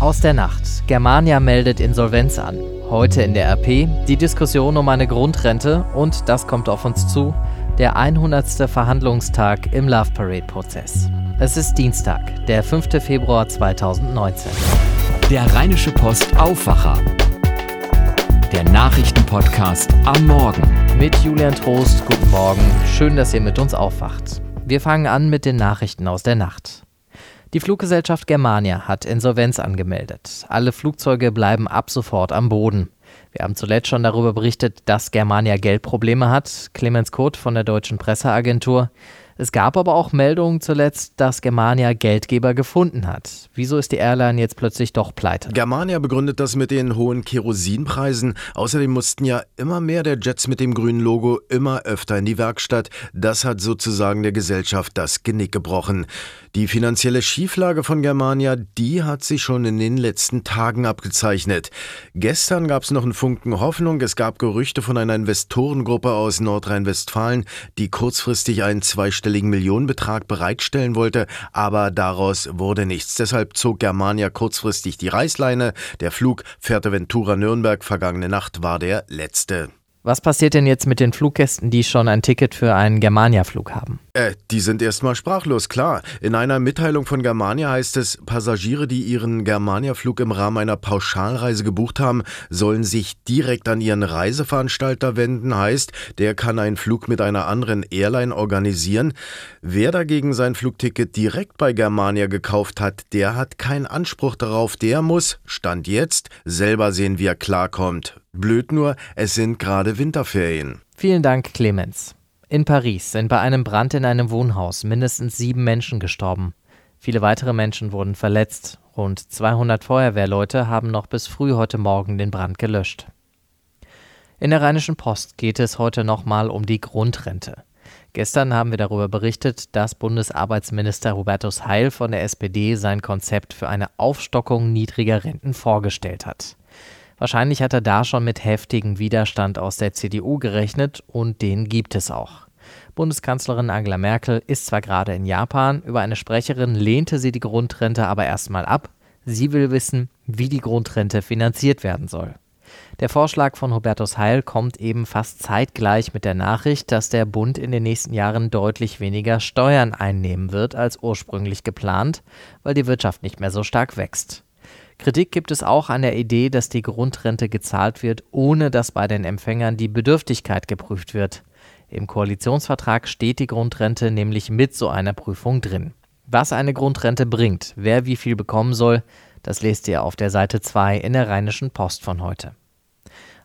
Aus der Nacht. Germania meldet Insolvenz an. Heute in der RP die Diskussion um eine Grundrente und das kommt auf uns zu, der 100. Verhandlungstag im Love Parade Prozess. Es ist Dienstag, der 5. Februar 2019. Der Rheinische Post Aufwacher. Der Nachrichtenpodcast am Morgen. Mit Julian Trost, guten Morgen. Schön, dass ihr mit uns aufwacht. Wir fangen an mit den Nachrichten aus der Nacht. Die Fluggesellschaft Germania hat Insolvenz angemeldet. Alle Flugzeuge bleiben ab sofort am Boden. Wir haben zuletzt schon darüber berichtet, dass Germania Geldprobleme hat. Clemens Kurt von der Deutschen Presseagentur. Es gab aber auch Meldungen zuletzt, dass Germania Geldgeber gefunden hat. Wieso ist die Airline jetzt plötzlich doch pleite? Germania begründet das mit den hohen Kerosinpreisen. Außerdem mussten ja immer mehr der Jets mit dem grünen Logo immer öfter in die Werkstatt. Das hat sozusagen der Gesellschaft das Genick gebrochen. Die finanzielle Schieflage von Germania, die hat sich schon in den letzten Tagen abgezeichnet. Gestern gab es noch einen Funken Hoffnung. Es gab Gerüchte von einer Investorengruppe aus Nordrhein-Westfalen, die kurzfristig einen zweistelligen Millionenbetrag bereitstellen wollte, aber daraus wurde nichts. Deshalb zog Germania kurzfristig die Reißleine. Der Flug Fuerteventura-Nürnberg vergangene Nacht war der letzte. Was passiert denn jetzt mit den Fluggästen, die schon ein Ticket für einen Germania-Flug haben? Äh, die sind erstmal sprachlos, klar. In einer Mitteilung von Germania heißt es, Passagiere, die ihren Germania-Flug im Rahmen einer Pauschalreise gebucht haben, sollen sich direkt an ihren Reiseveranstalter wenden. Heißt, der kann einen Flug mit einer anderen Airline organisieren. Wer dagegen sein Flugticket direkt bei Germania gekauft hat, der hat keinen Anspruch darauf. Der muss, Stand jetzt, selber sehen, wie er klarkommt. Blöd nur, es sind gerade Winterferien. Vielen Dank, Clemens. In Paris sind bei einem Brand in einem Wohnhaus mindestens sieben Menschen gestorben. Viele weitere Menschen wurden verletzt. Rund 200 Feuerwehrleute haben noch bis früh heute Morgen den Brand gelöscht. In der Rheinischen Post geht es heute nochmal um die Grundrente. Gestern haben wir darüber berichtet, dass Bundesarbeitsminister Hubertus Heil von der SPD sein Konzept für eine Aufstockung niedriger Renten vorgestellt hat. Wahrscheinlich hat er da schon mit heftigem Widerstand aus der CDU gerechnet und den gibt es auch. Bundeskanzlerin Angela Merkel ist zwar gerade in Japan, über eine Sprecherin lehnte sie die Grundrente aber erstmal ab. Sie will wissen, wie die Grundrente finanziert werden soll. Der Vorschlag von Hubertus Heil kommt eben fast zeitgleich mit der Nachricht, dass der Bund in den nächsten Jahren deutlich weniger Steuern einnehmen wird als ursprünglich geplant, weil die Wirtschaft nicht mehr so stark wächst. Kritik gibt es auch an der Idee, dass die Grundrente gezahlt wird, ohne dass bei den Empfängern die Bedürftigkeit geprüft wird. Im Koalitionsvertrag steht die Grundrente nämlich mit so einer Prüfung drin. Was eine Grundrente bringt, wer wie viel bekommen soll, das lest ihr auf der Seite 2 in der Rheinischen Post von heute.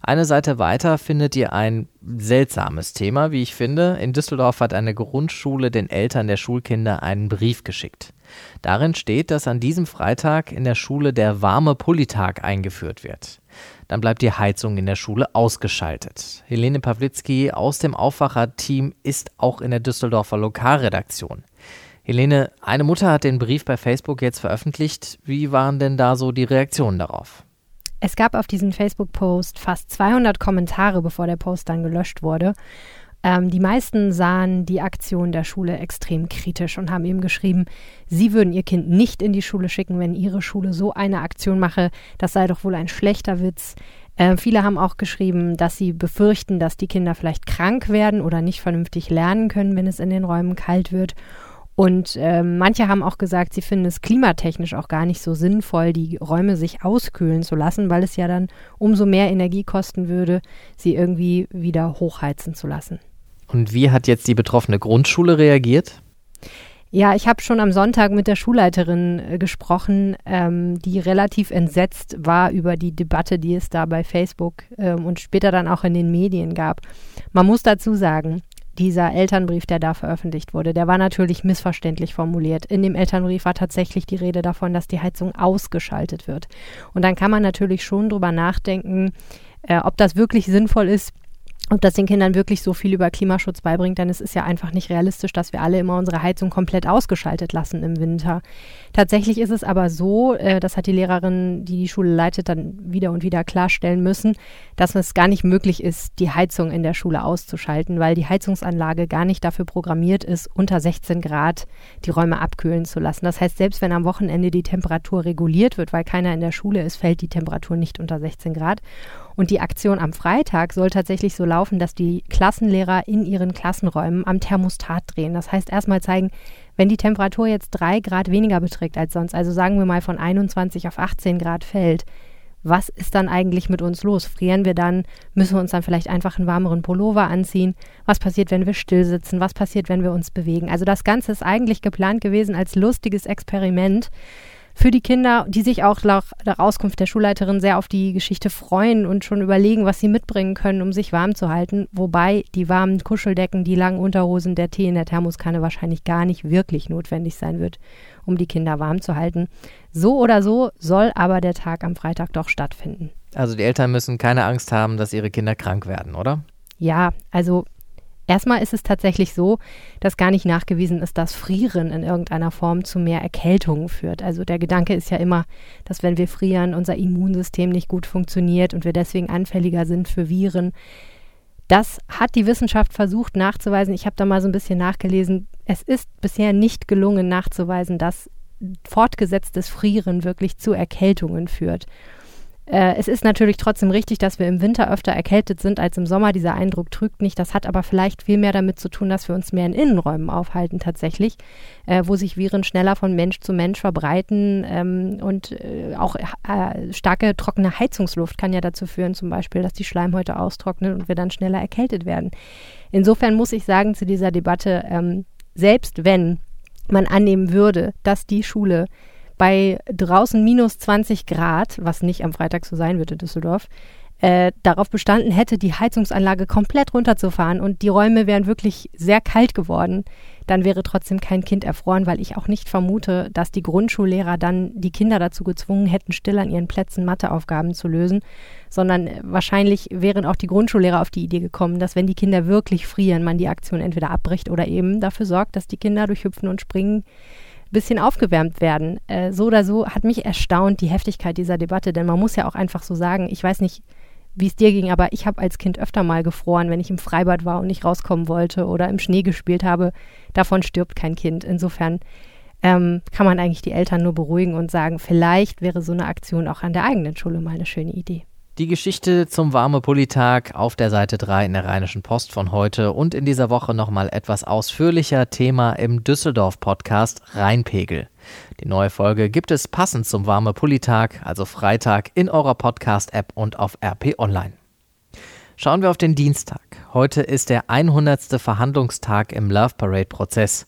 Eine Seite weiter findet ihr ein seltsames Thema, wie ich finde. In Düsseldorf hat eine Grundschule den Eltern der Schulkinder einen Brief geschickt. Darin steht, dass an diesem Freitag in der Schule der warme Pullitag eingeführt wird. Dann bleibt die Heizung in der Schule ausgeschaltet. Helene Pawlitzki aus dem Aufwacher-Team ist auch in der Düsseldorfer Lokalredaktion. Helene, eine Mutter hat den Brief bei Facebook jetzt veröffentlicht. Wie waren denn da so die Reaktionen darauf? Es gab auf diesen Facebook-Post fast 200 Kommentare, bevor der Post dann gelöscht wurde. Ähm, die meisten sahen die Aktion der Schule extrem kritisch und haben eben geschrieben, sie würden ihr Kind nicht in die Schule schicken, wenn ihre Schule so eine Aktion mache. Das sei doch wohl ein schlechter Witz. Äh, viele haben auch geschrieben, dass sie befürchten, dass die Kinder vielleicht krank werden oder nicht vernünftig lernen können, wenn es in den Räumen kalt wird. Und äh, manche haben auch gesagt, sie finden es klimatechnisch auch gar nicht so sinnvoll, die Räume sich auskühlen zu lassen, weil es ja dann umso mehr Energie kosten würde, sie irgendwie wieder hochheizen zu lassen. Und wie hat jetzt die betroffene Grundschule reagiert? Ja, ich habe schon am Sonntag mit der Schulleiterin äh, gesprochen, ähm, die relativ entsetzt war über die Debatte, die es da bei Facebook ähm, und später dann auch in den Medien gab. Man muss dazu sagen, dieser Elternbrief, der da veröffentlicht wurde, der war natürlich missverständlich formuliert. In dem Elternbrief war tatsächlich die Rede davon, dass die Heizung ausgeschaltet wird. Und dann kann man natürlich schon drüber nachdenken, äh, ob das wirklich sinnvoll ist, ob das den Kindern wirklich so viel über Klimaschutz beibringt, denn es ist ja einfach nicht realistisch, dass wir alle immer unsere Heizung komplett ausgeschaltet lassen im Winter. Tatsächlich ist es aber so, äh, das hat die Lehrerin, die die Schule leitet, dann wieder und wieder klarstellen müssen, dass es gar nicht möglich ist, die Heizung in der Schule auszuschalten, weil die Heizungsanlage gar nicht dafür programmiert ist, unter 16 Grad die Räume abkühlen zu lassen. Das heißt, selbst wenn am Wochenende die Temperatur reguliert wird, weil keiner in der Schule ist, fällt die Temperatur nicht unter 16 Grad. Und die Aktion am Freitag soll tatsächlich so laufen, dass die Klassenlehrer in ihren Klassenräumen am Thermostat drehen. Das heißt, erstmal zeigen, wenn die Temperatur jetzt drei Grad weniger beträgt als sonst, also sagen wir mal von 21 auf 18 Grad fällt, was ist dann eigentlich mit uns los? Frieren wir dann? Müssen wir uns dann vielleicht einfach einen warmeren Pullover anziehen? Was passiert, wenn wir still sitzen? Was passiert, wenn wir uns bewegen? Also das Ganze ist eigentlich geplant gewesen als lustiges Experiment für die Kinder, die sich auch nach der Auskunft der Schulleiterin sehr auf die Geschichte freuen und schon überlegen, was sie mitbringen können, um sich warm zu halten. Wobei die warmen Kuscheldecken, die langen Unterhosen, der Tee in der Thermoskanne wahrscheinlich gar nicht wirklich notwendig sein wird, um die Kinder warm zu halten. So oder so soll aber der Tag am Freitag doch stattfinden. Also die Eltern müssen keine Angst haben, dass ihre Kinder krank werden, oder? Ja, also Erstmal ist es tatsächlich so, dass gar nicht nachgewiesen ist, dass Frieren in irgendeiner Form zu mehr Erkältungen führt. Also der Gedanke ist ja immer, dass wenn wir frieren, unser Immunsystem nicht gut funktioniert und wir deswegen anfälliger sind für Viren. Das hat die Wissenschaft versucht nachzuweisen. Ich habe da mal so ein bisschen nachgelesen. Es ist bisher nicht gelungen nachzuweisen, dass fortgesetztes Frieren wirklich zu Erkältungen führt. Äh, es ist natürlich trotzdem richtig, dass wir im Winter öfter erkältet sind als im Sommer. Dieser Eindruck trügt nicht. Das hat aber vielleicht viel mehr damit zu tun, dass wir uns mehr in Innenräumen aufhalten tatsächlich, äh, wo sich Viren schneller von Mensch zu Mensch verbreiten. Ähm, und äh, auch äh, starke trockene Heizungsluft kann ja dazu führen, zum Beispiel, dass die Schleimhäute austrocknen und wir dann schneller erkältet werden. Insofern muss ich sagen zu dieser Debatte, ähm, selbst wenn man annehmen würde, dass die Schule bei draußen minus 20 Grad, was nicht am Freitag so sein wird in Düsseldorf, äh, darauf bestanden hätte, die Heizungsanlage komplett runterzufahren und die Räume wären wirklich sehr kalt geworden, dann wäre trotzdem kein Kind erfroren, weil ich auch nicht vermute, dass die Grundschullehrer dann die Kinder dazu gezwungen hätten, still an ihren Plätzen Matheaufgaben zu lösen, sondern wahrscheinlich wären auch die Grundschullehrer auf die Idee gekommen, dass wenn die Kinder wirklich frieren, man die Aktion entweder abbricht oder eben dafür sorgt, dass die Kinder durch Hüpfen und Springen bisschen aufgewärmt werden. Äh, so oder so hat mich erstaunt die Heftigkeit dieser Debatte, denn man muss ja auch einfach so sagen, ich weiß nicht, wie es dir ging, aber ich habe als Kind öfter mal gefroren, wenn ich im Freibad war und nicht rauskommen wollte oder im Schnee gespielt habe. Davon stirbt kein Kind. Insofern ähm, kann man eigentlich die Eltern nur beruhigen und sagen, vielleicht wäre so eine Aktion auch an der eigenen Schule mal eine schöne Idee. Die Geschichte zum warme Pullitag auf der Seite 3 in der Rheinischen Post von heute und in dieser Woche nochmal etwas ausführlicher Thema im Düsseldorf-Podcast Rheinpegel. Die neue Folge gibt es passend zum warme Pullitag, also Freitag, in eurer Podcast-App und auf RP Online. Schauen wir auf den Dienstag. Heute ist der 100. Verhandlungstag im Love Parade-Prozess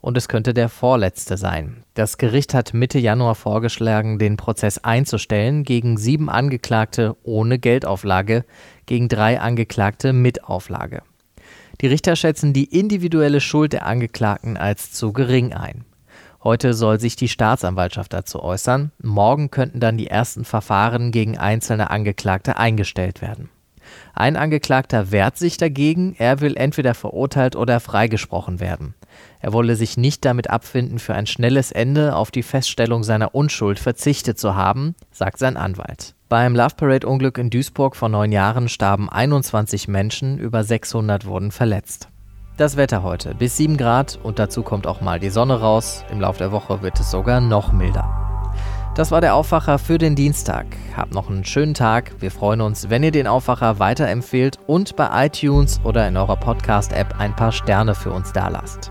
und es könnte der vorletzte sein. Das Gericht hat Mitte Januar vorgeschlagen, den Prozess einzustellen gegen sieben Angeklagte ohne Geldauflage, gegen drei Angeklagte mit Auflage. Die Richter schätzen die individuelle Schuld der Angeklagten als zu gering ein. Heute soll sich die Staatsanwaltschaft dazu äußern. Morgen könnten dann die ersten Verfahren gegen einzelne Angeklagte eingestellt werden. Ein Angeklagter wehrt sich dagegen, er will entweder verurteilt oder freigesprochen werden. Er wolle sich nicht damit abfinden, für ein schnelles Ende auf die Feststellung seiner Unschuld verzichtet zu haben, sagt sein Anwalt. Beim Love Parade Unglück in Duisburg vor neun Jahren starben 21 Menschen, über 600 wurden verletzt. Das Wetter heute bis 7 Grad und dazu kommt auch mal die Sonne raus. Im Laufe der Woche wird es sogar noch milder. Das war der Aufwacher für den Dienstag. Habt noch einen schönen Tag. Wir freuen uns, wenn ihr den Aufwacher weiterempfehlt und bei iTunes oder in eurer Podcast-App ein paar Sterne für uns dalasst.